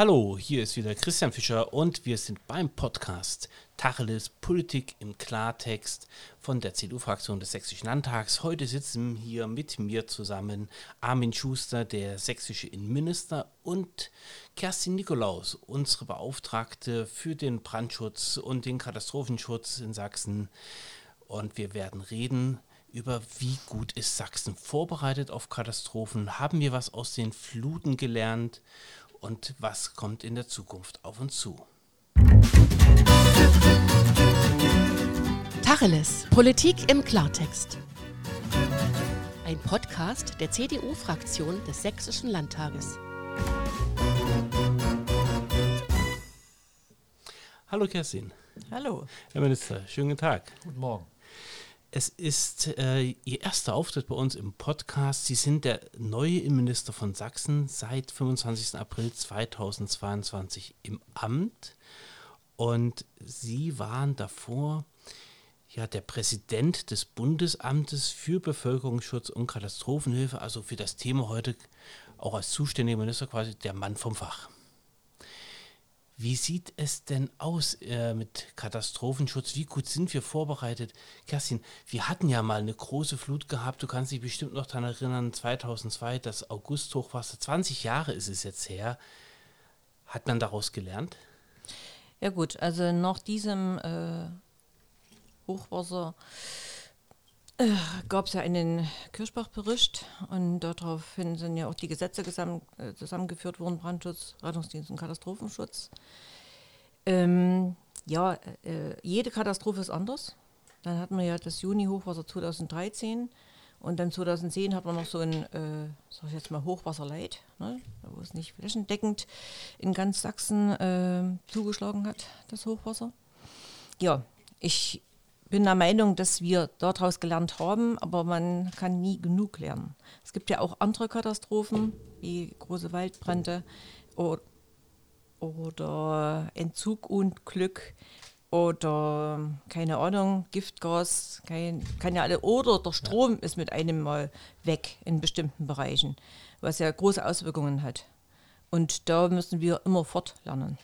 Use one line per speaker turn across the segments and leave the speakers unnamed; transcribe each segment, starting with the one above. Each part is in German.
Hallo, hier ist wieder Christian Fischer und wir sind beim Podcast Tacheles Politik im Klartext von der CDU-Fraktion des Sächsischen Landtags. Heute sitzen hier mit mir zusammen Armin Schuster, der sächsische Innenminister, und Kerstin Nikolaus, unsere Beauftragte für den Brandschutz und den Katastrophenschutz in Sachsen. Und wir werden reden über wie gut ist Sachsen vorbereitet auf Katastrophen. Haben wir was aus den Fluten gelernt? Und was kommt in der Zukunft auf uns zu.
Tacheles, Politik im Klartext. Ein Podcast der CDU-Fraktion des Sächsischen Landtages.
Hallo Kerstin.
Hallo.
Herr Minister, schönen Tag.
Guten Morgen.
Es ist äh, Ihr erster Auftritt bei uns im Podcast. Sie sind der neue Innenminister von Sachsen seit 25. April 2022 im Amt. Und Sie waren davor ja der Präsident des Bundesamtes für Bevölkerungsschutz und Katastrophenhilfe, also für das Thema heute auch als zuständiger Minister quasi der Mann vom Fach. Wie sieht es denn aus äh, mit Katastrophenschutz? Wie gut sind wir vorbereitet? Kerstin, wir hatten ja mal eine große Flut gehabt. Du kannst dich bestimmt noch daran erinnern, 2002, das August-Hochwasser. 20 Jahre ist es jetzt her. Hat man daraus gelernt?
Ja gut, also nach diesem äh, Hochwasser gab es ja einen Kirschbach-Bericht und daraufhin sind ja auch die Gesetze zusammen, äh, zusammengeführt worden, Brandschutz, Rettungsdienst und Katastrophenschutz. Ähm, ja, äh, jede Katastrophe ist anders. Dann hatten wir ja das Juni-Hochwasser 2013 und dann 2010 hat man noch so ein, äh, sag ich jetzt mal, Hochwasserleid, ne, wo es nicht flächendeckend in ganz Sachsen äh, zugeschlagen hat, das Hochwasser. Ja, ich bin der Meinung, dass wir daraus gelernt haben, aber man kann nie genug lernen. Es gibt ja auch andere Katastrophen, wie große Waldbrände oder, oder Entzugunglück oder keine Ahnung, Giftgas, kein, kann ja alle, oder der Strom ist mit einem Mal weg in bestimmten Bereichen, was ja große Auswirkungen hat. Und da müssen wir immer fortlernen.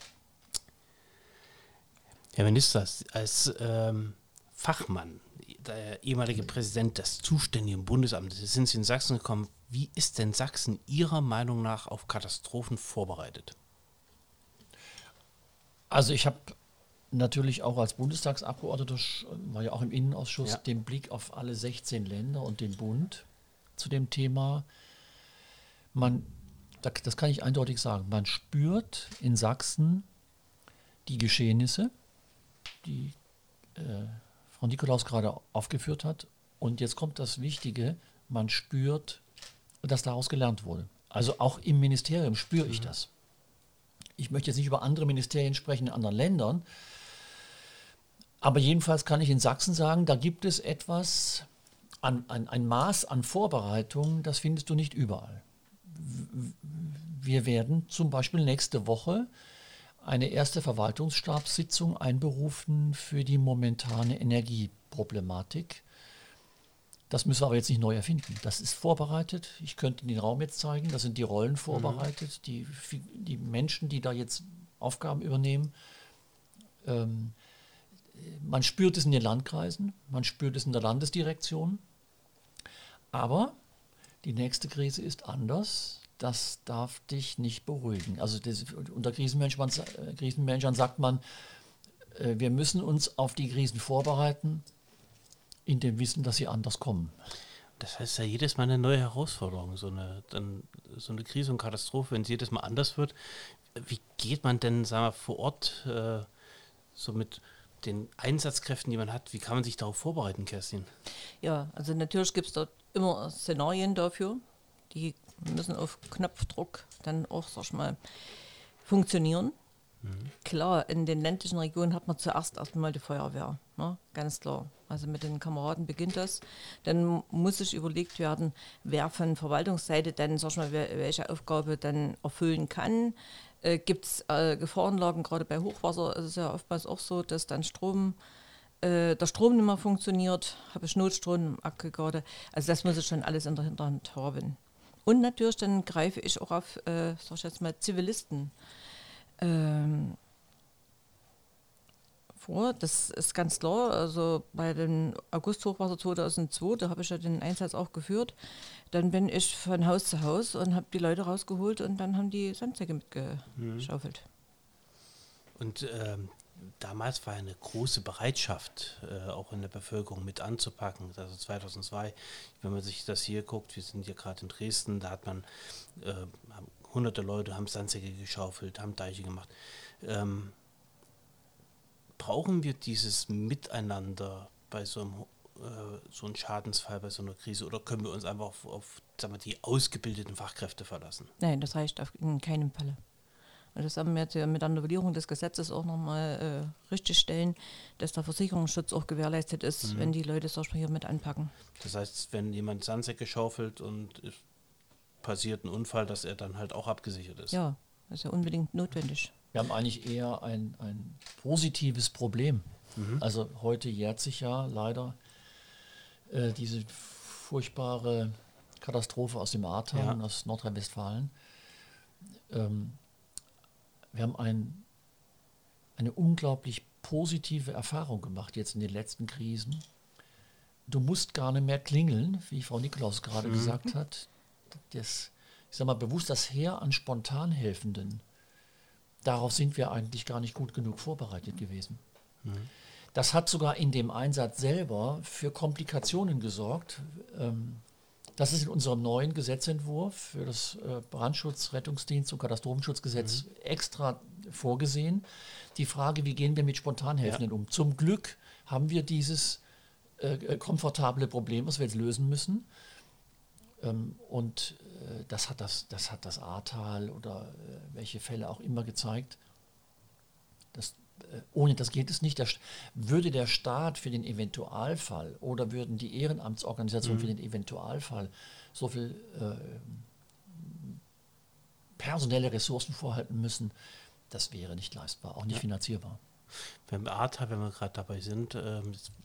Herr Minister, als ähm Fachmann, der ehemalige Präsident des zuständigen Bundesamtes, sind Sie in Sachsen gekommen. Wie ist denn Sachsen Ihrer Meinung nach auf Katastrophen vorbereitet?
Also ich habe natürlich auch als Bundestagsabgeordneter, war ja auch im Innenausschuss, ja. den Blick auf alle 16 Länder und den Bund zu dem Thema. Man, das kann ich eindeutig sagen, man spürt in Sachsen die Geschehnisse, die äh, Frau Nikolaus gerade aufgeführt hat. Und jetzt kommt das Wichtige, man spürt, dass daraus gelernt wurde. Also auch im Ministerium spüre ich mhm. das. Ich möchte jetzt nicht über andere Ministerien sprechen in anderen Ländern, aber jedenfalls kann ich in Sachsen sagen, da gibt es etwas, an, an, ein Maß an Vorbereitung, das findest du nicht überall. Wir werden zum Beispiel nächste Woche eine erste Verwaltungsstabssitzung einberufen für die momentane Energieproblematik. Das müssen wir aber jetzt nicht neu erfinden. Das ist vorbereitet. Ich könnte den Raum jetzt zeigen. Da sind die Rollen mhm. vorbereitet. Die, die Menschen, die da jetzt Aufgaben übernehmen. Ähm, man spürt es in den Landkreisen, man spürt es in der Landesdirektion. Aber die nächste Krise ist anders das darf dich nicht beruhigen. Also das, unter Krisenmanagern, Krisenmanagern sagt man, äh, wir müssen uns auf die Krisen vorbereiten, in dem Wissen, dass sie anders kommen.
Das heißt ja jedes Mal eine neue Herausforderung, so eine, dann, so eine Krise und Katastrophe, wenn es jedes Mal anders wird. Wie geht man denn sagen wir, vor Ort äh, so mit den Einsatzkräften, die man hat, wie kann man sich darauf vorbereiten, Kerstin?
Ja, also natürlich gibt es dort immer Szenarien dafür. Die müssen auf Knopfdruck dann auch, sag ich mal, funktionieren. Mhm. Klar, in den ländlichen Regionen hat man zuerst erstmal die Feuerwehr, ne? ganz klar. Also mit den Kameraden beginnt das. Dann muss sich überlegt werden, wer von Verwaltungsseite dann, sag ich mal, welche Aufgabe dann erfüllen kann. Äh, Gibt es äh, Gefahrenlagen, gerade bei Hochwasser ist es ja oftmals auch so, dass dann Strom, äh, der Strom nicht mehr funktioniert, habe ich Notstromaggregate. Also das muss ich schon alles in der Hinterhand haben. Und natürlich dann greife ich auch auf, äh, sag ich jetzt mal, Zivilisten ähm, vor. Das ist ganz klar. Also bei dem August-Hochwasser 2002, da habe ich ja den Einsatz auch geführt. Dann bin ich von Haus zu Haus und habe die Leute rausgeholt und dann haben die Sandsäcke mitgeschaufelt.
Mhm. Und ähm, damals war eine große Bereitschaft, äh, auch in der Bevölkerung mit anzupacken. Also 2002, wenn man sich das hier guckt, wir sind hier gerade in Dresden, da hat man äh, hunderte Leute haben Sandsäcke geschaufelt, haben Deiche gemacht. Ähm, brauchen wir dieses Miteinander bei so einem äh, so einem Schadensfall, bei so einer Krise oder können wir uns einfach auf, auf sagen wir, die ausgebildeten Fachkräfte verlassen?
Nein, das reicht auf, in keinem Falle. Das haben wir jetzt mit der Novellierung des Gesetzes auch nochmal äh, richtig stellen, dass der Versicherungsschutz auch gewährleistet ist, mhm. wenn die Leute es auch hier mit anpacken.
Das heißt, wenn jemand Sandsäcke schaufelt und passiert ein Unfall, dass er dann halt auch abgesichert ist.
Ja, das ist ja unbedingt notwendig.
Wir haben eigentlich eher ein, ein positives Problem. Mhm. Also heute jährt sich ja leider äh, diese furchtbare Katastrophe aus dem Ahrtal, ja. aus Nordrhein-Westfalen. Ähm, wir haben ein, eine unglaublich positive Erfahrung gemacht jetzt in den letzten Krisen. Du musst gar nicht mehr klingeln, wie Frau Nikolaus gerade mhm. gesagt hat. Das, ich sage mal bewusst, das Heer an Spontanhelfenden, darauf sind wir eigentlich gar nicht gut genug vorbereitet gewesen. Mhm. Das hat sogar in dem Einsatz selber für Komplikationen gesorgt. Ähm, das ist in unserem neuen Gesetzentwurf für das äh, Brandschutz, Rettungsdienst und Katastrophenschutzgesetz mhm. extra vorgesehen. Die Frage, wie gehen wir mit Spontanhelfenden ja. um? Zum Glück haben wir dieses äh, äh, komfortable Problem, was wir jetzt lösen müssen. Ähm, und äh, das, hat das, das hat das Ahrtal oder äh, welche Fälle auch immer gezeigt. Das ohne das geht es nicht. Der, würde der Staat für den Eventualfall oder würden die Ehrenamtsorganisationen mhm. für den Eventualfall so viel äh, personelle Ressourcen vorhalten müssen, das wäre nicht leistbar, auch nicht ja. finanzierbar.
Beim ATA, wenn wir gerade dabei sind, äh,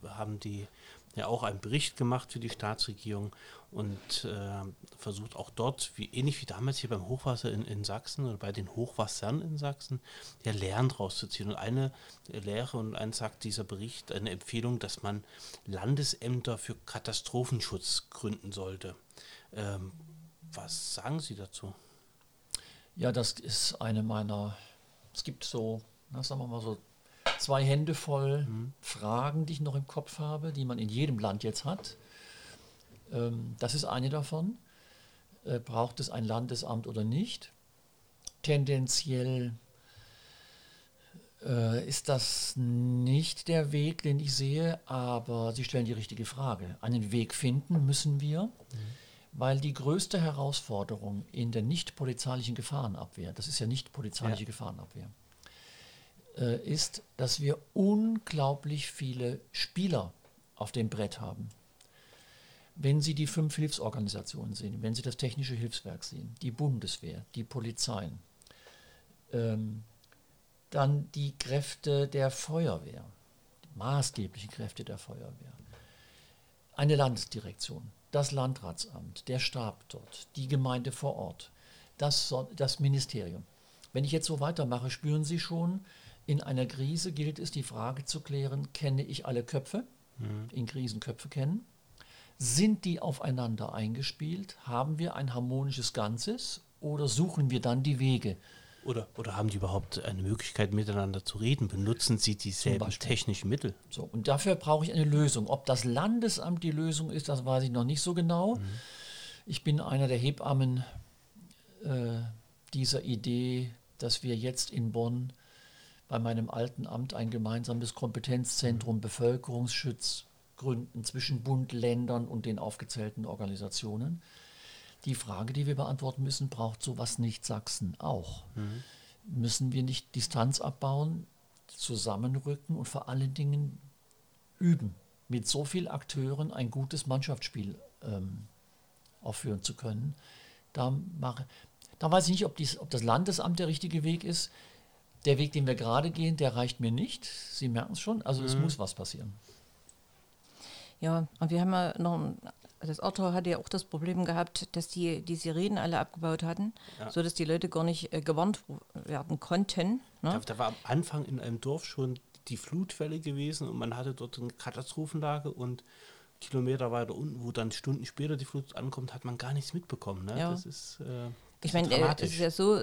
haben die ja auch einen Bericht gemacht für die Staatsregierung und äh, versucht auch dort, wie, ähnlich wie damals hier beim Hochwasser in, in Sachsen oder bei den Hochwassern in Sachsen, ja Lehren rauszuziehen. Und eine Lehre und eins sagt dieser Bericht, eine Empfehlung, dass man Landesämter für Katastrophenschutz gründen sollte. Ähm, was sagen Sie dazu?
Ja, das ist eine meiner, es gibt so, na, sagen wir mal so zwei Hände voll mhm. Fragen, die ich noch im Kopf habe, die man in jedem Land jetzt hat. Ähm, das ist eine davon. Äh, braucht es ein Landesamt oder nicht? Tendenziell äh, ist das nicht der Weg, den ich sehe, aber Sie stellen die richtige Frage. Einen Weg finden müssen wir, mhm. weil die größte Herausforderung in der nicht polizeilichen Gefahrenabwehr, das ist ja nicht polizeiliche ja. Gefahrenabwehr, äh, ist, dass wir unglaublich viele Spieler auf dem Brett haben. Wenn Sie die fünf Hilfsorganisationen sehen, wenn Sie das Technische Hilfswerk sehen, die Bundeswehr, die Polizeien, ähm, dann die Kräfte der Feuerwehr, die maßgeblichen Kräfte der Feuerwehr, eine Landesdirektion, das Landratsamt, der Stab dort, die Gemeinde vor Ort, das, das Ministerium. Wenn ich jetzt so weitermache, spüren Sie schon, in einer Krise gilt es, die Frage zu klären, kenne ich alle Köpfe, mhm. in Krisen Köpfe kennen, sind die aufeinander eingespielt, haben wir ein harmonisches Ganzes oder suchen wir dann die Wege?
Oder, oder haben die überhaupt eine Möglichkeit, miteinander zu reden? Benutzen sie dieselben technischen Mittel?
So, und dafür brauche ich eine Lösung. Ob das Landesamt die Lösung ist, das weiß ich noch nicht so genau. Mhm. Ich bin einer der Hebammen äh, dieser Idee, dass wir jetzt in Bonn bei meinem alten Amt ein gemeinsames Kompetenzzentrum mhm. Bevölkerungsschutz gründen zwischen Bund, Ländern und den aufgezählten Organisationen. Die Frage, die wir beantworten müssen, braucht sowas nicht Sachsen auch? Mhm. Müssen wir nicht Distanz abbauen, zusammenrücken und vor allen Dingen üben, mit so vielen Akteuren ein gutes Mannschaftsspiel ähm, aufführen zu können? Da, mache, da weiß ich nicht, ob, dies, ob das Landesamt der richtige Weg ist. Der Weg, den wir gerade gehen, der reicht mir nicht. Sie merken es schon. Also mhm. es muss was passieren.
Ja, und wir haben ja noch das Auto hatte ja auch das Problem gehabt, dass die die Sirenen alle abgebaut hatten,
Ja.
sodass die Leute gar nicht äh, gewarnt werden konnten.
Da,
Ne?
da war am Anfang in einem Dorf schon die Flutwelle gewesen und man hatte dort eine Katastrophenlage und Kilometer weiter unten, wo dann Stunden später die Flut ankommt, hat man gar nichts mitbekommen. Ne?
Ja.
Das ist, äh, das
Ich meine, äh, es
dramatisch.
ist ja so,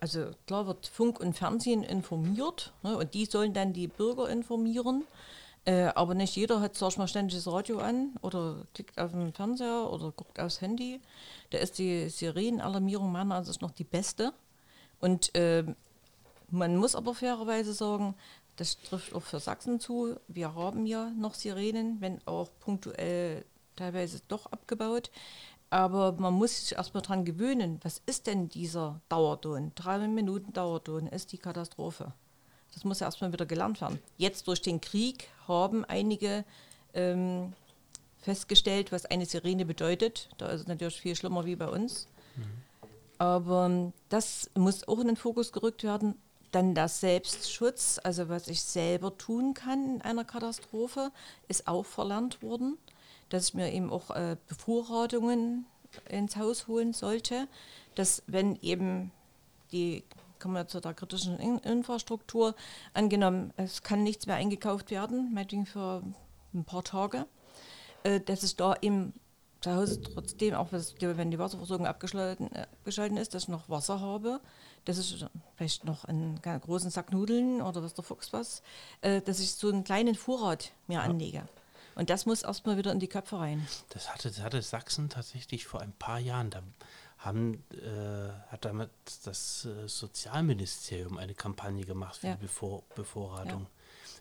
also klar wird Funk und Fernsehen informiert ne, und die sollen dann die Bürger informieren. Äh, aber nicht jeder hat, sag ich mal, ständig das Radio an oder klickt auf den Fernseher oder guckt aufs Handy. Da ist die Sirenenalarmierung meiner Ansicht nach die beste. Und äh, man muss aber fairerweise sagen, das trifft auch für Sachsen zu. Wir haben ja noch Sirenen, wenn auch punktuell teilweise doch abgebaut. Aber man muss sich erstmal dran gewöhnen. Was ist denn dieser Dauerton? Drei Minuten Dauerton ist die Katastrophe. Das muss ja erstmal wieder gelernt werden. Jetzt durch den Krieg haben einige ähm, festgestellt, was eine Sirene bedeutet. Da ist es natürlich viel schlimmer wie bei uns. Aber ähm, das muss auch in den Fokus gerückt werden. Dann der Selbstschutz, also was ich selber tun kann in einer Katastrophe, ist auch verlernt worden, dass ich mir eben auch äh, Bevorratungen ins Haus holen sollte, dass wenn eben die, kommen wir zu der kritischen In Infrastruktur, angenommen, es kann nichts mehr eingekauft werden, meinetwegen für ein paar Tage, äh, dass ich da im zu Hause trotzdem, auch wenn die Wasserversorgung abgeschalten, äh, abgeschalten ist, dass ich noch Wasser habe, dass ich vielleicht noch einen großen Sack Nudeln oder was der Fuchs was, äh, dass ich so einen kleinen Vorrat mir anlege. Und das muss erstmal wieder in die Köpfe rein.
Das hatte, das hatte Sachsen tatsächlich vor ein paar Jahren. Da haben, äh, hat damit das äh, Sozialministerium eine Kampagne gemacht für
Ja.
die Bevor, Bevorratung.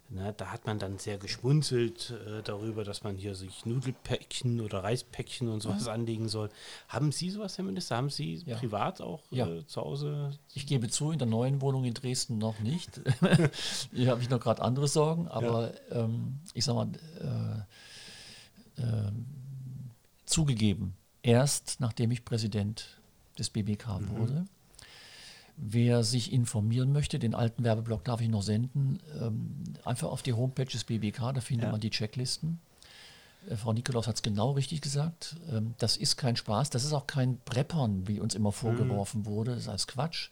Ne, da hat man dann sehr geschmunzelt äh, darüber, dass man hier sich Nudelpäckchen oder Reispäckchen und sowas anlegen soll. Haben Sie sowas, Herr Minister? Haben Sie
Ja.
privat auch
Ja.
äh, zu Hause?
Ich gebe zu, in der neuen Wohnung in Dresden noch nicht. Hier habe ich noch gerade andere Sorgen, aber ähm, ich sag mal, äh, ähm, zugegeben, erst nachdem ich Präsident des BBK wurde. Wer sich informieren möchte, den alten Werbeblock darf ich noch senden, ähm, einfach auf die Homepage des BBK, da findet
Ja.
man die Checklisten. Äh, Frau Nikolaus hat es genau richtig gesagt. Ähm, das ist kein Spaß, das ist auch kein Preppern, wie uns immer vorgeworfen wurde. Das ist alles Quatsch.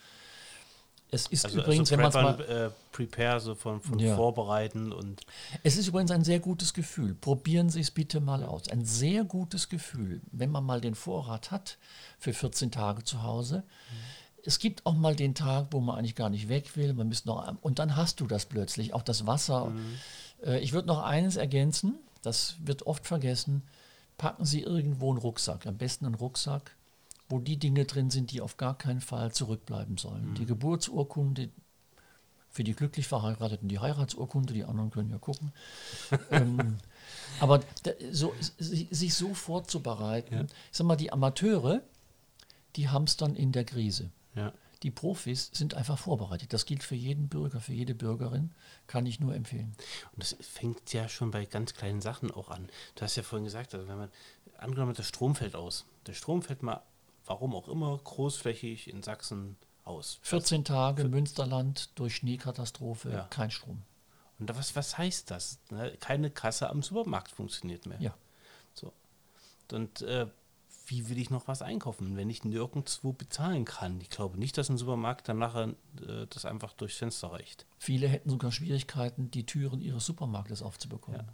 Es ist
Also,
übrigens,
also
wenn man es mal.
Preppern, äh, Prepare, so von, von
Ja.
Vorbereiten und
Es ist übrigens ein sehr gutes Gefühl. Probieren Sie es bitte mal aus. Ein sehr gutes Gefühl, wenn man mal den Vorrat hat für 14 Tage zu Hause. Es gibt auch mal den Tag, wo man eigentlich gar nicht weg will. Man müsste noch, und dann hast du das plötzlich, auch das Wasser. Äh, ich würde noch eines ergänzen, das wird oft vergessen. Packen Sie irgendwo einen Rucksack, am besten einen Rucksack, wo die Dinge drin sind, die auf gar keinen Fall zurückbleiben sollen. Die Geburtsurkunde, für die glücklich Verheirateten die Heiratsurkunde, die anderen können ja gucken. ähm, aber so, si- sich so vorzubereiten,
Ja.
ich sag mal, die Amateure, die haben es dann in der Krise.
Ja.
Die Profis sind einfach vorbereitet. Das gilt für jeden Bürger, für jede Bürgerin, kann ich nur empfehlen.
Und das fängt ja schon bei ganz kleinen Sachen auch an. Du hast ja vorhin gesagt, also wenn man, angenommen, der Strom fällt aus. Der Strom fällt mal, warum auch immer, großflächig in Sachsen aus.
14 Tage Münsterland durch Schneekatastrophe,
Ja.
kein Strom.
Und was, was heißt das? Ne? Keine Kasse am Supermarkt funktioniert mehr.
Ja.
So. Und äh, wie will ich noch was einkaufen, wenn ich nirgendwo bezahlen kann? Ich glaube nicht, dass ein Supermarkt dann nachher äh, das einfach durchs Fenster reicht.
Viele hätten sogar Schwierigkeiten, die Türen ihres Supermarktes aufzubekommen.
Ja.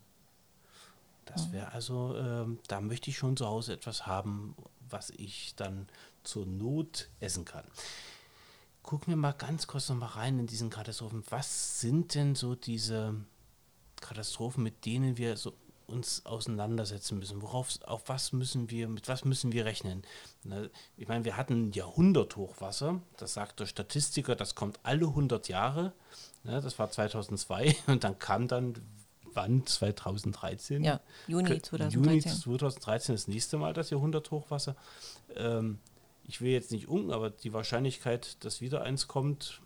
Das wäre also, ähm, da möchte ich schon zu Hause etwas haben, was ich dann zur Not essen kann. Gucken wir mal ganz kurz noch mal rein in diesen Katastrophen. Was sind denn so diese Katastrophen, mit denen wir so uns auseinandersetzen müssen? Worauf, auf was müssen wir, mit was müssen wir rechnen? Na, ich meine, wir hatten ein Jahrhunderthochwasser. Das sagt der Statistiker, das kommt alle 100 Jahre. Ne, das war 2002 und dann kam dann, wann? 2013?
Ja, Juni
Kö-
2013.
Juni 2013 das nächste Mal das Jahrhunderthochwasser. Ähm, ich will jetzt nicht unken, aber die Wahrscheinlichkeit, dass wieder eins kommt,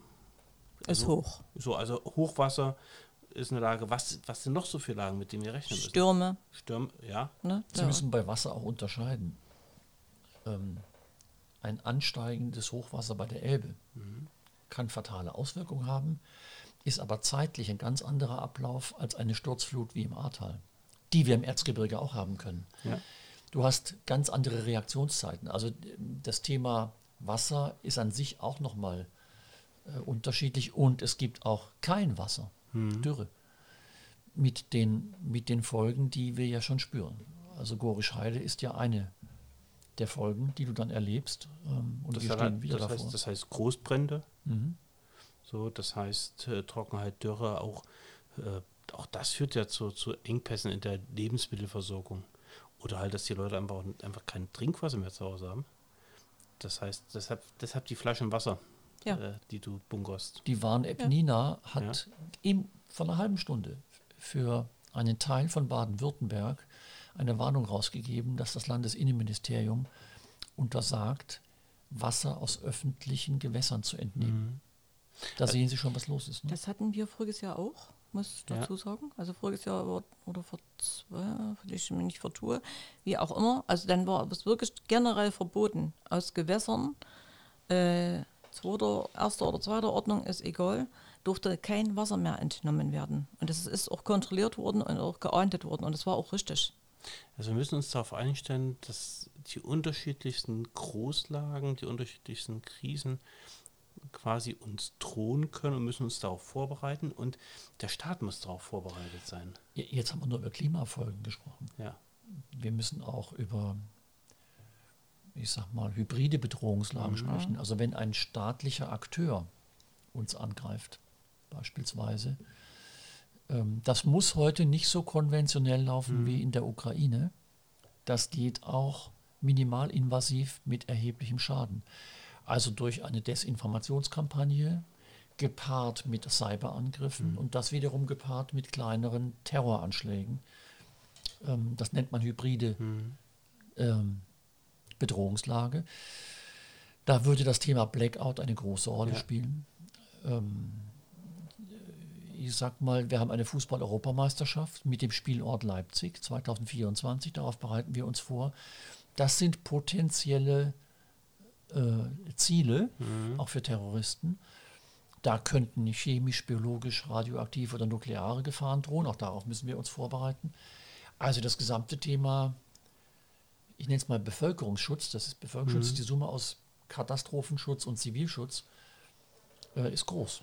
Ist
also-
hoch.
so, also Hochwasser ist eine Lage. Was, was sind noch so für Lagen, mit denen wir rechnen müssen?
Stürme.
Stürme, ja.
Ne?
Sie
Ja.
müssen bei Wasser auch unterscheiden. Ähm, ein ansteigendes Hochwasser bei der Elbe kann fatale Auswirkungen haben, ist aber zeitlich ein ganz anderer Ablauf als eine Sturzflut wie im Ahrtal, die wir im Erzgebirge auch haben können.
Ja.
Du hast ganz andere Reaktionszeiten. Also das Thema Wasser ist an sich auch nochmal äh, unterschiedlich und es gibt auch kein Wasser, mhm. Dürre, mit den, mit den Folgen, die wir ja schon spüren. Also Gorisch Heide ist ja eine der Folgen, die du dann erlebst.
Ähm, und das wir stehen halt, wieder das davor. Heißt, das heißt Großbrände, mhm. so, das heißt äh, Trockenheit, Dürre, auch, äh, auch das führt ja zu, zu Engpässen in der Lebensmittelversorgung. Oder halt, dass die Leute einfach, einfach kein Trinkwasser mehr zu Hause haben. Das heißt, deshalb, deshalb die Flaschen Wasser, ja. äh, die du bunkerst.
Die Warn-App Nina hat ja. vor einer halben Stunde für einen Teil von Baden-Württemberg eine Warnung rausgegeben, dass das Landesinnenministerium untersagt, Wasser aus öffentlichen Gewässern zu entnehmen. Mhm. Da sehen Sie schon, was los ist.
Ne? Das hatten wir voriges Jahr auch, muss ich dazu ja. sagen. Also voriges Jahr oder vor zwei, ich mich nicht vertue, wie auch immer. Also dann war es wirklich generell verboten, aus Gewässern, äh, zweiter, erster oder zweiter Ordnung ist egal, durfte kein Wasser mehr entnommen werden. Und das ist auch kontrolliert worden und auch geahndet worden. Und das war auch richtig.
Also wir müssen uns darauf einstellen, dass die unterschiedlichsten Großlagen, die unterschiedlichsten Krisen quasi uns drohen können und müssen uns darauf vorbereiten und der Staat muss darauf vorbereitet sein.
Jetzt haben wir nur über Klimafolgen gesprochen.
Ja.
Wir müssen auch über, ich sag mal, hybride Bedrohungslagen mhm. sprechen. Also wenn ein staatlicher Akteur uns angreift, beispielsweise, ähm, das muss heute nicht so konventionell laufen mhm. wie in der Ukraine. Das geht auch minimalinvasiv mit erheblichem Schaden. Also durch eine Desinformationskampagne, gepaart mit Cyberangriffen mhm. und das wiederum gepaart mit kleineren Terroranschlägen. Ähm, das nennt man hybride mhm. ähm, Bedrohungslage. Da würde das Thema Blackout eine große Rolle ja. spielen. Ähm, ich sag mal, wir haben eine Fußball-Europameisterschaft mit dem Spielort Leipzig 2024. Darauf bereiten wir uns vor. Das sind potenzielle äh, Ziele, mhm. auch für Terroristen. Da könnten chemisch, biologisch, radioaktiv oder nukleare Gefahren drohen. Auch darauf müssen wir uns vorbereiten. Also das gesamte Thema, ich nenne es mal Bevölkerungsschutz, das ist Bevölkerungsschutz, mhm. die Summe aus Katastrophenschutz und Zivilschutz, äh, ist groß.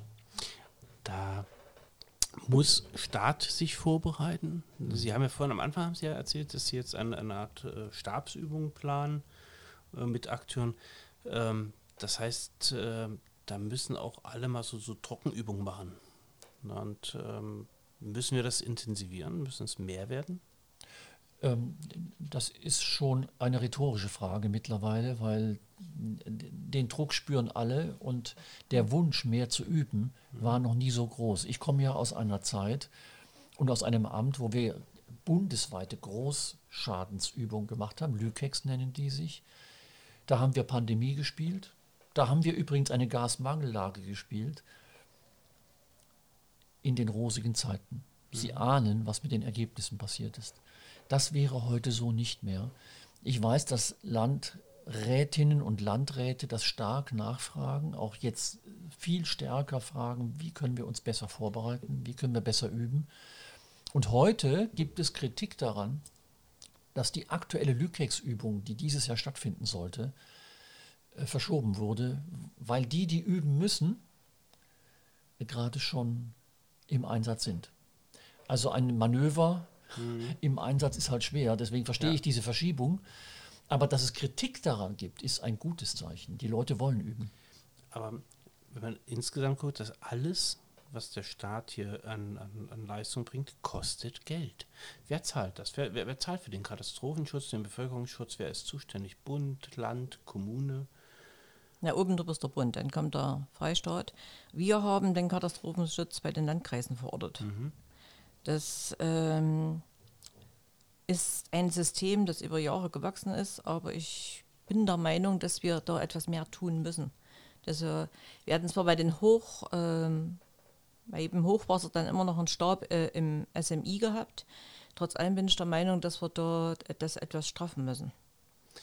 Da muss Staat sich vorbereiten? Sie haben ja vorhin am Anfang haben Sie ja erzählt, dass Sie jetzt eine, eine Art äh, Stabsübung planen äh, mit Akteuren. Ähm, das heißt, äh, da müssen auch alle mal so, so Trockenübungen machen. Und ähm, müssen wir das intensivieren? Müssen es mehr werden?
Ähm, das ist schon eine rhetorische Frage mittlerweile, weil den Druck spüren alle und der Wunsch, mehr zu üben, war noch nie so groß. Ich komme ja aus einer Zeit und aus einem Amt, wo wir bundesweite Großschadensübungen gemacht haben. Lükex nennen die sich. Da haben wir Pandemie gespielt. Da haben wir übrigens eine Gasmangellage gespielt. In den rosigen Zeiten. Sie mhm. ahnen, was mit den Ergebnissen passiert ist. Das wäre heute so nicht mehr. Ich weiß, dass Landrätinnen und Landräte das stark nachfragen, auch jetzt viel stärker fragen, wie können wir uns besser vorbereiten, wie können wir besser üben. Und heute gibt es Kritik daran, dass die aktuelle Lükex-Übung, die dieses Jahr stattfinden sollte, äh, verschoben wurde, weil die, die üben müssen, gerade schon im Einsatz sind. Also ein Manöver mhm. im Einsatz ist halt schwer, deswegen verstehe ja. ich diese Verschiebung. Aber dass es Kritik daran gibt, ist ein gutes Zeichen. Die Leute wollen üben.
Aber wenn man insgesamt guckt, dass alles was der Staat hier an, an, an Leistung bringt, kostet Geld. Wer zahlt das? Wer, wer, wer, zahlt für den Katastrophenschutz, den Bevölkerungsschutz? Wer ist zuständig? Bund, Land, Kommune?
Na, oben drüber ist der Bund, dann kommt der Freistaat. Wir haben den Katastrophenschutz bei den Landkreisen verordnet. Mhm. Das ähm, ist ein System, das über Jahre gewachsen ist, aber ich bin der Meinung, dass wir da etwas mehr tun müssen. Also, wir hatten zwar bei den Hoch, ähm, bei eben Hochwasser dann immer noch einen Stab äh, im SMI gehabt. Trotz allem bin ich der Meinung, dass wir dort das etwas straffen müssen.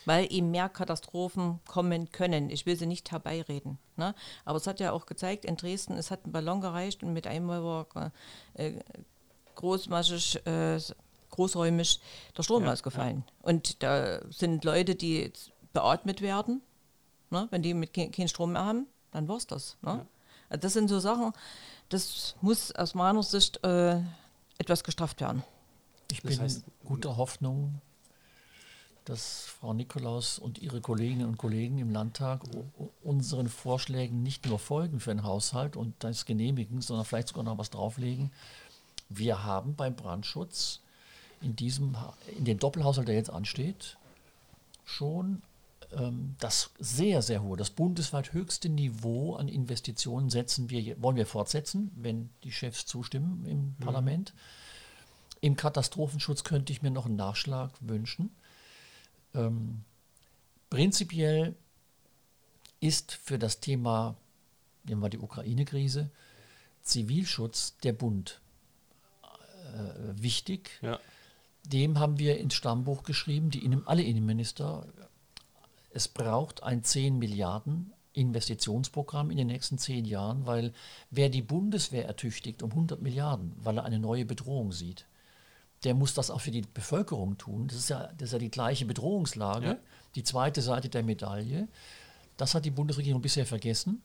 Weil eben mehr Katastrophen kommen können. Ich will sie nicht herbeireden. Ne? Aber es hat ja auch gezeigt, in Dresden, es hat ein Ballon gereicht und mit einmal war äh, großmaschig, äh, großräumig der Strom
Ja,
ausgefallen. Und da sind Leute, die beatmet werden. Ne? Wenn die mit kein, keinen Strom mehr haben, dann war es das. Ne? Also das sind so Sachen, das muss aus meiner Sicht äh, etwas gestrafft werden.
Ich
Das
bin
heißt-
guter Hoffnung, dass Frau Nikolaus und ihre Kolleginnen und Kollegen im Landtag unseren Vorschlägen nicht nur folgen für den Haushalt und das genehmigen, sondern vielleicht sogar noch was drauflegen. Wir haben beim Brandschutz in diesem, in dem Doppelhaushalt, der jetzt ansteht, schon ähm, das sehr, sehr hohe, das bundesweit höchste Niveau an Investitionen setzen wir, wollen wir fortsetzen, wenn die Chefs zustimmen im Parlament. Im Katastrophenschutz könnte ich mir noch einen Nachschlag wünschen. Ähm, prinzipiell ist für das Thema, nehmen wir die Ukraine-Krise, Zivilschutz der Bund wichtig.
Ja.
Dem haben wir ins Stammbuch geschrieben, die Innen, alle Innenminister, es braucht ein 10 Milliarden Investitionsprogramm in den nächsten zehn Jahren, weil wer die Bundeswehr ertüchtigt um 100 Milliarden, weil er eine neue Bedrohung sieht, der muss das auch für die Bevölkerung tun. Das ist ja, das ist ja die gleiche Bedrohungslage,
Ja.
die zweite Seite der Medaille. Das hat die Bundesregierung bisher vergessen.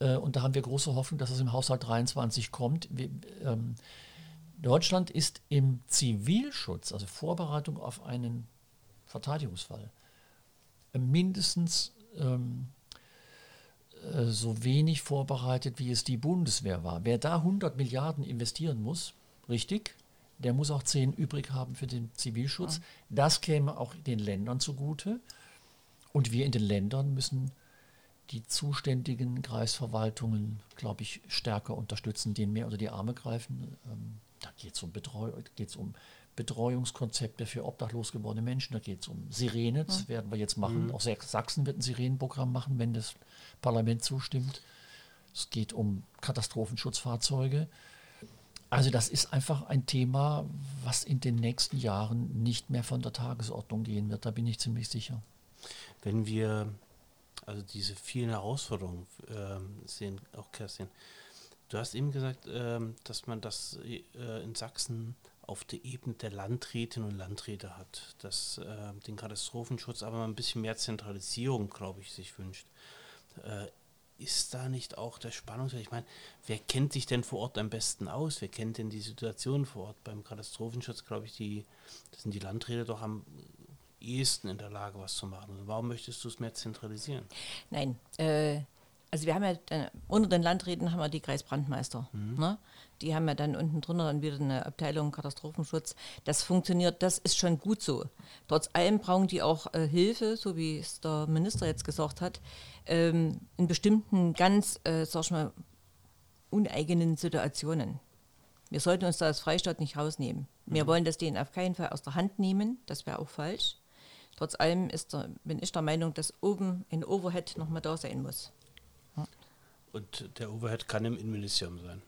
Äh, Und da haben wir große Hoffnung, dass es im Haushalt 23 kommt. Wir, ähm, Deutschland ist im Zivilschutz, also Vorbereitung auf einen Verteidigungsfall, mindestens ähm, äh, so wenig vorbereitet, wie es die Bundeswehr war. Wer da 100 Milliarden investieren muss, richtig, der muss auch 10 übrig haben für den Zivilschutz. Das käme auch den Ländern zugute. Und wir in den Ländern müssen die zuständigen Kreisverwaltungen, glaube ich, stärker unterstützen, denen mehr unter die Arme greifen. Ähm, da geht es um, Betreu geht's um Betreuungskonzepte für obdachlos gewordene Menschen, da geht es um Sirene, das werden wir jetzt machen. Auch Sach- Sachsen wird ein Sirenenprogramm machen, wenn das Parlament zustimmt. Es geht um Katastrophenschutzfahrzeuge. Also das ist einfach ein Thema, was in den nächsten Jahren nicht mehr von der Tagesordnung gehen wird, da bin ich ziemlich sicher.
Wenn wir also diese vielen Herausforderungen ähm, sehen, auch Kerstin, du hast eben gesagt, ähm, dass man das äh, in Sachsen auf der Ebene der Landrätinnen und Landräte hat, dass äh, den Katastrophenschutz aber ein bisschen mehr Zentralisierung, glaube ich, sich wünscht. Äh, ist da nicht auch der Spannungsfeld? Ich meine, wer kennt sich denn vor Ort am besten aus? Wer kennt denn die Situation vor Ort? Beim Katastrophenschutz, glaube ich, die, sind die Landräte doch am ehesten in der Lage, was zu machen. Warum möchtest du es mehr zentralisieren?
Nein, äh, also wir haben ja, äh, unter den Landräten haben wir die Kreisbrandmeister. Ne? Die haben ja dann unten drunter dann wieder eine Abteilung Katastrophenschutz. Das funktioniert, das ist schon gut so. Trotz allem brauchen die auch äh, Hilfe, so wie es der Minister jetzt gesagt hat, ähm, in bestimmten ganz, äh, sag ich mal, uneigenen Situationen. Wir sollten uns da als Freistaat nicht rausnehmen. Wir wollen das denen auf keinen Fall aus der Hand nehmen, das wäre auch falsch. Trotz allem ist der, bin ich der Meinung, dass oben ein Overhead nochmal da sein muss.
Und der Overhead kann im Innenministerium sein.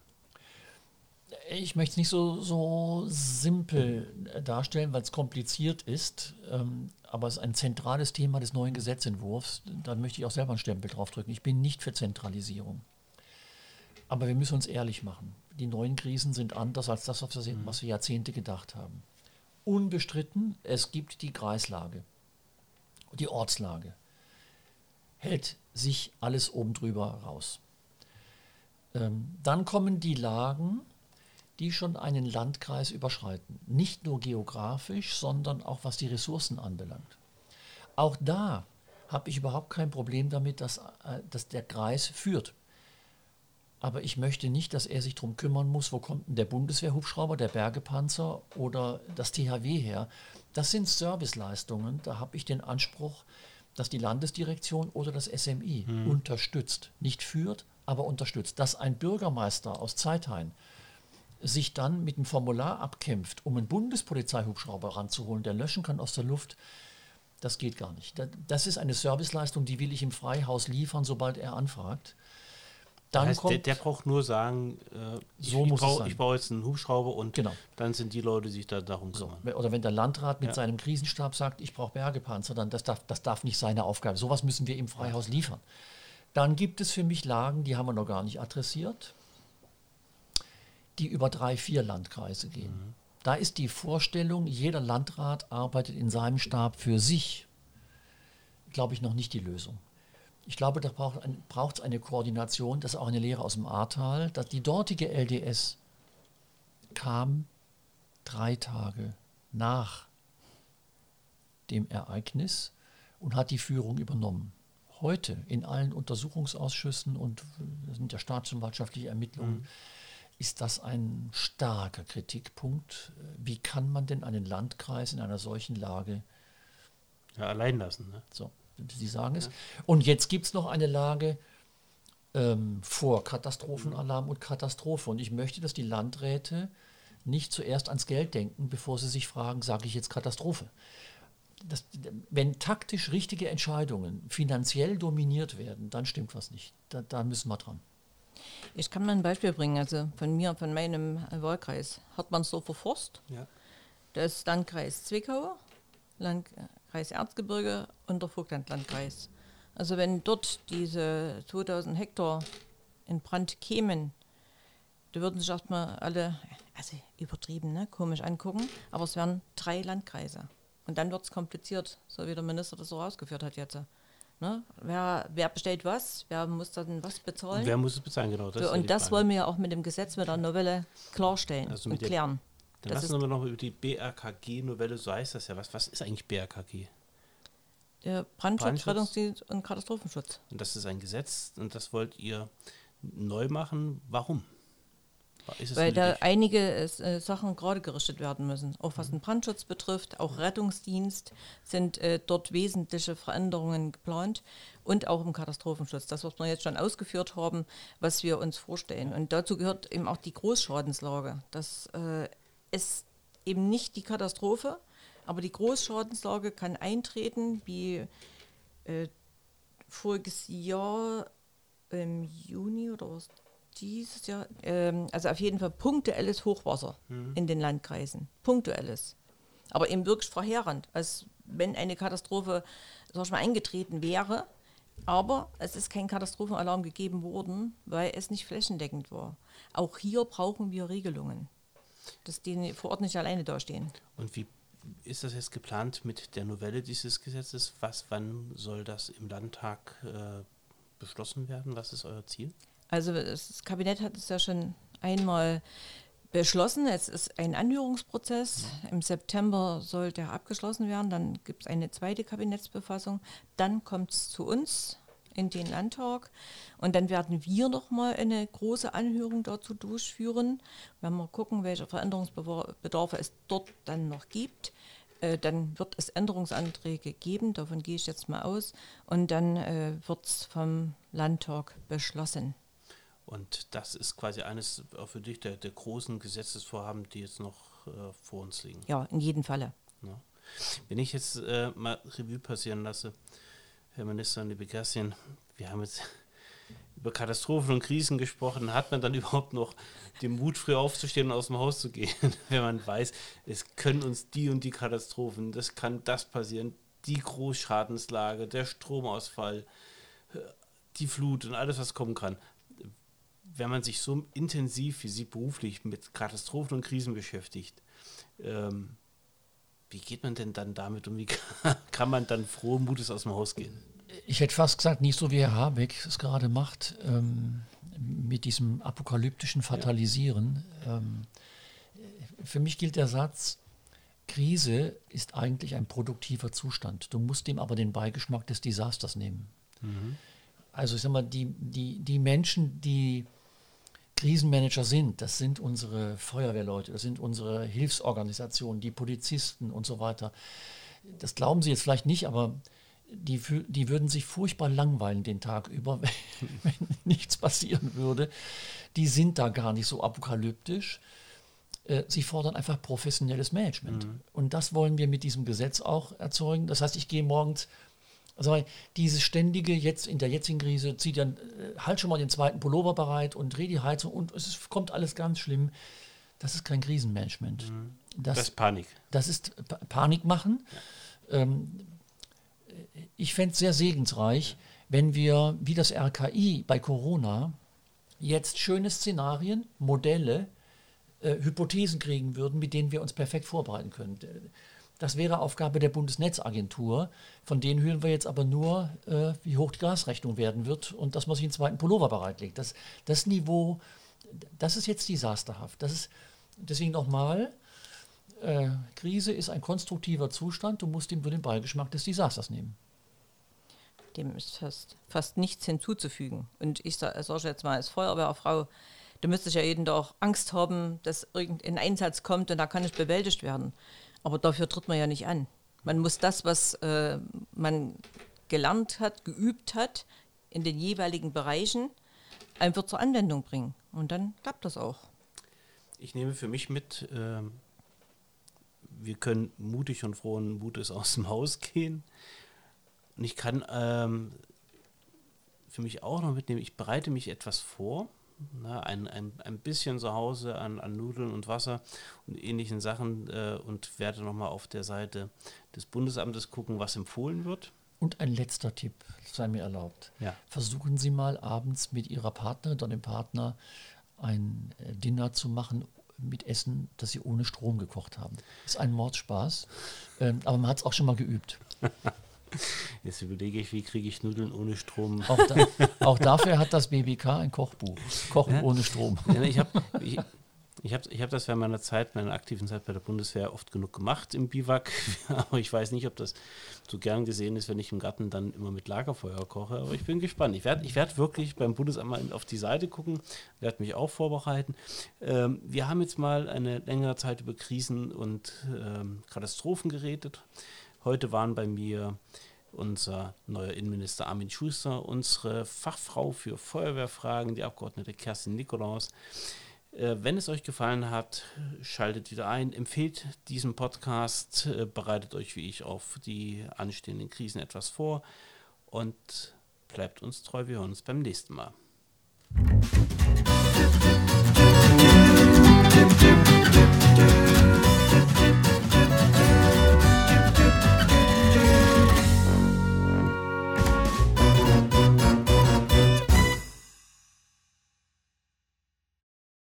Ich möchte es nicht so, so simpel darstellen, weil es kompliziert ist, ähm, aber es ist ein zentrales Thema des neuen Gesetzentwurfs. Da möchte ich auch selber einen Stempel draufdrücken. Ich bin nicht für Zentralisierung. Aber wir müssen uns ehrlich machen. Die neuen Krisen sind anders als das, was wir, was wir Jahrzehnte gedacht haben. Unbestritten, es gibt die Kreislage, die Ortslage. Hält sich alles oben drüber raus. Ähm, dann kommen die Lagen, die schon einen Landkreis überschreiten. Nicht nur geografisch, sondern auch was die Ressourcen anbelangt. Auch da habe ich überhaupt kein Problem damit, dass, äh, dass der Kreis führt. Aber ich möchte nicht, dass er sich darum kümmern muss, wo kommt denn der Bundeswehrhubschrauber, der Bergepanzer oder das THW her. Das sind Serviceleistungen. Da habe ich den Anspruch, dass die Landesdirektion oder das SMI unterstützt. Nicht führt, aber unterstützt. Dass ein Bürgermeister aus Zeithain sich dann mit dem Formular abkämpft, um einen Bundespolizeihubschrauber ranzuholen, der löschen kann aus der Luft, das geht gar nicht. Da- Das ist eine Serviceleistung, die will ich im Freihaus liefern, sobald er anfragt. Dann
heißt,
kommt
der, der braucht nur sagen, äh, ich,
So
ich,
muss
brauche,
sein.
ich brauche jetzt einen Hubschrauber und
Genau.
dann sind die Leute, die sich da darum
So,
kümmern.
oder wenn der Landrat mit
Ja.
seinem Krisenstab sagt, ich brauche Bergepanzer, dann das darf, das darf nicht seine Aufgabe. Sowas müssen wir im Freihaus liefern. Dann gibt es für mich Lagen, die haben wir noch gar nicht adressiert, die über drei, vier Landkreise gehen. Da ist die Vorstellung, jeder Landrat arbeitet in seinem Stab für sich, glaube ich, noch nicht die Lösung. Ich glaube, da braucht es eine Koordination, das ist auch eine Lehre aus dem Ahrtal, dass die dortige LDS kam drei Tage nach dem Ereignis und hat die Führung übernommen. Heute in allen Untersuchungsausschüssen und das sind ja staatsanwaltschaftliche Ermittlungen, mhm. ist das ein starker Kritikpunkt. Wie kann man denn einen Landkreis in einer solchen Lage
ja, allein lassen? Ne?
So, Sie sagen es. Ja. Und jetzt gibt es noch eine Lage ähm, vor Katastrophenalarm und Katastrophe. Und ich möchte, dass die Landräte nicht zuerst ans Geld denken, bevor sie sich fragen, sage ich jetzt Katastrophe das, wenn taktisch richtige Entscheidungen finanziell dominiert werden, dann stimmt was nicht. Da, da, müssen wir dran.
Ich kann mal ein Beispiel bringen, also von mir, von meinem Wahlkreis, Hartmannsdorfer Forst. Ja. Das Landkreis Zwickau, Landkreis Erzgebirge und der Vogtlandlandkreis. Also wenn dort diese 2000 Hektar in Brand kämen, da würden sich erstmal alle, also übertrieben, ne, komisch angucken, aber es wären drei Landkreise. Und dann wird es kompliziert, so wie der Minister das so rausgeführt hat jetzt. Ne? Wer, wer bestellt was? Wer muss dann was bezahlen?
Wer muss es bezahlen, genau.
Das so, und das wollen wir ja auch mit dem Gesetz, mit der Novelle klarstellen also und klären.
Dann das lassen wir noch über die BRKG-Novelle, so heißt das ja. Was, was ist eigentlich BRKG?
Der Brandschutz, Brandschutz, Rettungsdienst und Katastrophenschutz.
Und das ist ein Gesetz und das wollt ihr neu machen. Warum?
Weil da einige äh, Sachen gerade gerichtet werden müssen. Auch was den Brandschutz betrifft, auch Rettungsdienst sind äh, dort wesentliche Veränderungen geplant und auch im Katastrophenschutz. Das, was wir jetzt schon ausgeführt haben, was wir uns vorstellen. Und dazu gehört eben auch die Großschadenslage. Das äh, ist eben nicht die Katastrophe, aber die Großschadenslage kann eintreten, wie äh, voriges Jahr im Juni oder was dieses Jahr, ähm, also auf jeden Fall punktuelles Hochwasser mhm. in den Landkreisen. Punktuelles. Aber eben wirklich verheerend, als wenn eine Katastrophe, sag ich mal, eingetreten wäre. Aber es ist kein Katastrophenalarm gegeben worden, weil es nicht flächendeckend war. Auch hier brauchen wir Regelungen, dass die vor Ort nicht alleine dastehen.
Und wie ist das jetzt geplant mit der Novelle dieses Gesetzes? Was, wann soll das im Landtag äh, beschlossen werden? Was ist euer Ziel?
Also das Kabinett hat es ja schon einmal beschlossen. Es ist ein Anhörungsprozess. Im September soll der abgeschlossen werden. Dann gibt es eine zweite Kabinettsbefassung. Dann kommt es zu uns in den Landtag. Und dann werden wir nochmal eine große Anhörung dazu durchführen. Wenn wir gucken, welche Veränderungsbedarfe es dort dann noch gibt, äh, dann wird es Änderungsanträge geben. Davon gehe ich jetzt mal aus. Und dann äh, wird es vom Landtag beschlossen.
Und das ist quasi eines auch für dich der, der großen Gesetzesvorhaben, die jetzt noch äh, vor uns liegen.
Ja, in jedem Falle.
Ja. Wenn ich jetzt äh, mal Revue passieren lasse, Herr Minister, liebe Kerstin, wir haben jetzt über Katastrophen und Krisen gesprochen, hat man dann überhaupt noch den Mut, früh aufzustehen und aus dem Haus zu gehen, wenn man weiß, es können uns die und die Katastrophen, das kann das passieren, die Großschadenslage, der Stromausfall, die Flut und alles, was kommen kann. Wenn man sich so intensiv wie Sie beruflich mit Katastrophen und Krisen beschäftigt, ähm, wie geht man denn dann damit um? Wie kann man dann frohen Mutes aus dem Haus gehen?
Ich hätte fast gesagt, nicht so wie Herr Habeck es gerade macht, ähm, mit diesem apokalyptischen Fatalisieren. Ja. Ähm, für mich gilt der Satz, Krise ist eigentlich ein produktiver Zustand. Du musst dem aber den Beigeschmack des Desasters nehmen. Mhm. Also ich sag mal, die, die, die Menschen, die Krisenmanager sind. Das sind unsere Feuerwehrleute, das sind unsere Hilfsorganisationen, die Polizisten und so weiter. Das glauben Sie jetzt vielleicht nicht, aber die, die würden sich furchtbar langweilen den Tag über, wenn, wenn nichts passieren würde. Die sind da gar nicht so apokalyptisch. Äh, sie fordern einfach professionelles Management. Mhm. Und das wollen wir mit diesem Gesetz auch erzeugen. Das heißt, ich gehe morgens also dieses ständige, jetzt in der jetzigen Krise, zieht dann äh, halt schon mal den zweiten Pullover bereit und dreh die Heizung und es kommt alles ganz schlimm. Das ist kein Krisenmanagement.
Mhm. Das, das, ist Panik.
Das ist pa Panik machen. Ja. Ähm, ich fände es sehr segensreich, ja. wenn wir, wie das RKI bei Corona, jetzt schöne Szenarien, Modelle äh, Hypothesen kriegen würden, mit denen wir uns perfekt vorbereiten können. Das wäre Aufgabe der Bundesnetzagentur. Von denen hören wir jetzt aber nur, äh, wie hoch die Gasrechnung werden wird und dass man sich einen zweiten Pullover bereitlegt. Das, das Niveau, das ist jetzt desasterhaft. Das ist deswegen nochmal, äh, Krise ist ein konstruktiver Zustand. Du musst ihm nur den Beigeschmack des Desasters nehmen.
Dem ist fast, fast nichts hinzuzufügen. Und ich sage sag jetzt mal als Feuerwehrfrau, du müsstest ja jeden Tag Angst haben, dass irgendein Einsatz kommt und da kann nicht bewältigt werden. Aber dafür tritt man ja nicht an. Man muss das, was äh, man gelernt hat, geübt hat, in den jeweiligen Bereichen einfach zur Anwendung bringen. Und dann klappt das auch.
Ich nehme für mich mit, äh, wir können mutig und frohen Mutes aus dem Haus gehen. Und ich kann ähm, für mich auch noch mitnehmen, ich bereite mich etwas vor na, ein, ein, ein bisschen zu Hause an, an Nudeln und Wasser und ähnlichen Sachen äh, und werde nochmal auf der Seite des Bundesamtes gucken, was empfohlen wird.
Und ein letzter Tipp, sei mir erlaubt.
Ja.
Versuchen Sie mal abends mit Ihrer Partnerin oder dem Partner ein äh, Dinner zu machen mit Essen, das Sie ohne Strom gekocht haben. Ist ein Mordspaß, ähm, aber man hat es auch schon mal geübt.
Jetzt überlege ich, wie kriege ich Nudeln ohne Strom.
Auch, da, auch dafür hat das BBK ein Kochbuch. Kochen ja? ohne Strom.
Ja, ich habe ich, ich hab, ich hab das während meiner Zeit, meiner aktiven Zeit bei der Bundeswehr oft genug gemacht im Biwak. aber ich weiß nicht, ob das so gern gesehen ist, wenn ich im Garten dann immer mit Lagerfeuer koche. Aber ich bin gespannt. Ich werde ich werd wirklich beim Bundesamt mal auf die Seite gucken, werde mich auch vorbereiten. Ähm, wir haben jetzt mal eine längere Zeit über Krisen und ähm, Katastrophen geredet. Heute waren bei mir unser neuer Innenminister Armin Schuster, unsere Fachfrau für Feuerwehrfragen, die Abgeordnete Kerstin Nikolaus. Äh, wenn es euch gefallen hat, schaltet wieder ein, empfehlt diesen Podcast, äh, bereitet euch wie ich auf die anstehenden Krisen etwas vor und bleibt uns treu. Wir hören uns beim nächsten Mal. Musik